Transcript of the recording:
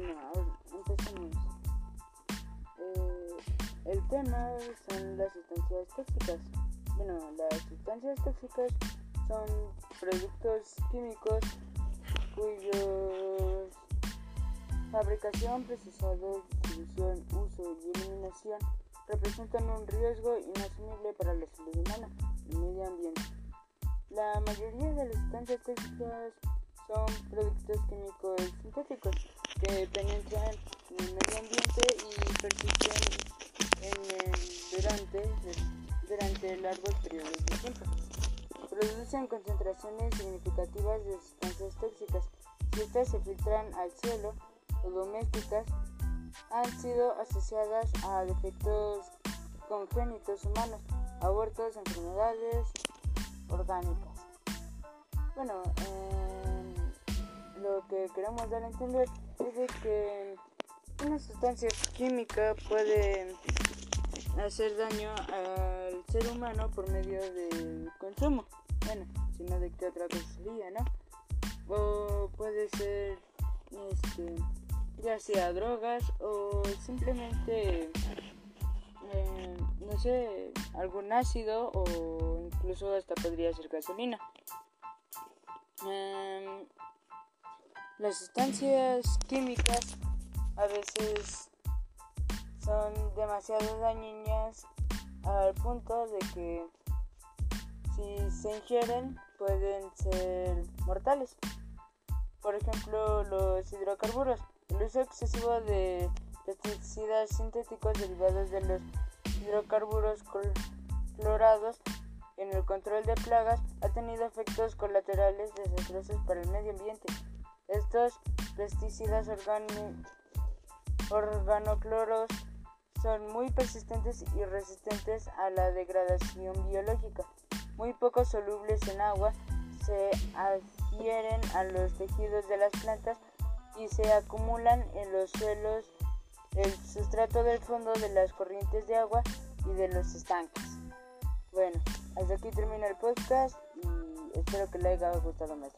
Bueno, empecemos. Eh, el tema son las sustancias tóxicas. Bueno, las sustancias tóxicas son productos químicos cuyos fabricación, procesado, distribución, uso y eliminación representan un riesgo inasumible para la salud humana y el medio ambiente. La mayoría de las sustancias tóxicas son productos químicos sintéticos que penetran en el medio ambiente y persisten durante, durante largos periodos de tiempo. Producen concentraciones significativas de sustancias tóxicas. Si estas se filtran al cielo o domésticas, han sido asociadas a defectos congénitos humanos, abortos, enfermedades orgánicas. Bueno, lo que queremos dar a entender es que una sustancia química puede hacer daño al ser humano por medio del consumo. Bueno, si no de qué otra cosa sería, ¿no? O puede ser, este, ya sea drogas o simplemente, eh, no sé, algún ácido o incluso hasta podría ser gasolina. Em, las sustancias químicas a veces son demasiado dañinas al punto de que si se ingieren pueden ser mortales. Por ejemplo, los hidrocarburos. El uso excesivo de pesticidas sintéticos derivados de los hidrocarburos clorados en el control de plagas ha tenido efectos colaterales desastrosos para el medio ambiente. Estos pesticidas organocloros son muy persistentes y resistentes a la degradación biológica. Muy poco solubles en agua, se adhieren a los tejidos de las plantas y se acumulan en los suelos, el sustrato del fondo de las corrientes de agua y de los estanques. Bueno, hasta aquí termina el podcast y espero que le haya gustado más.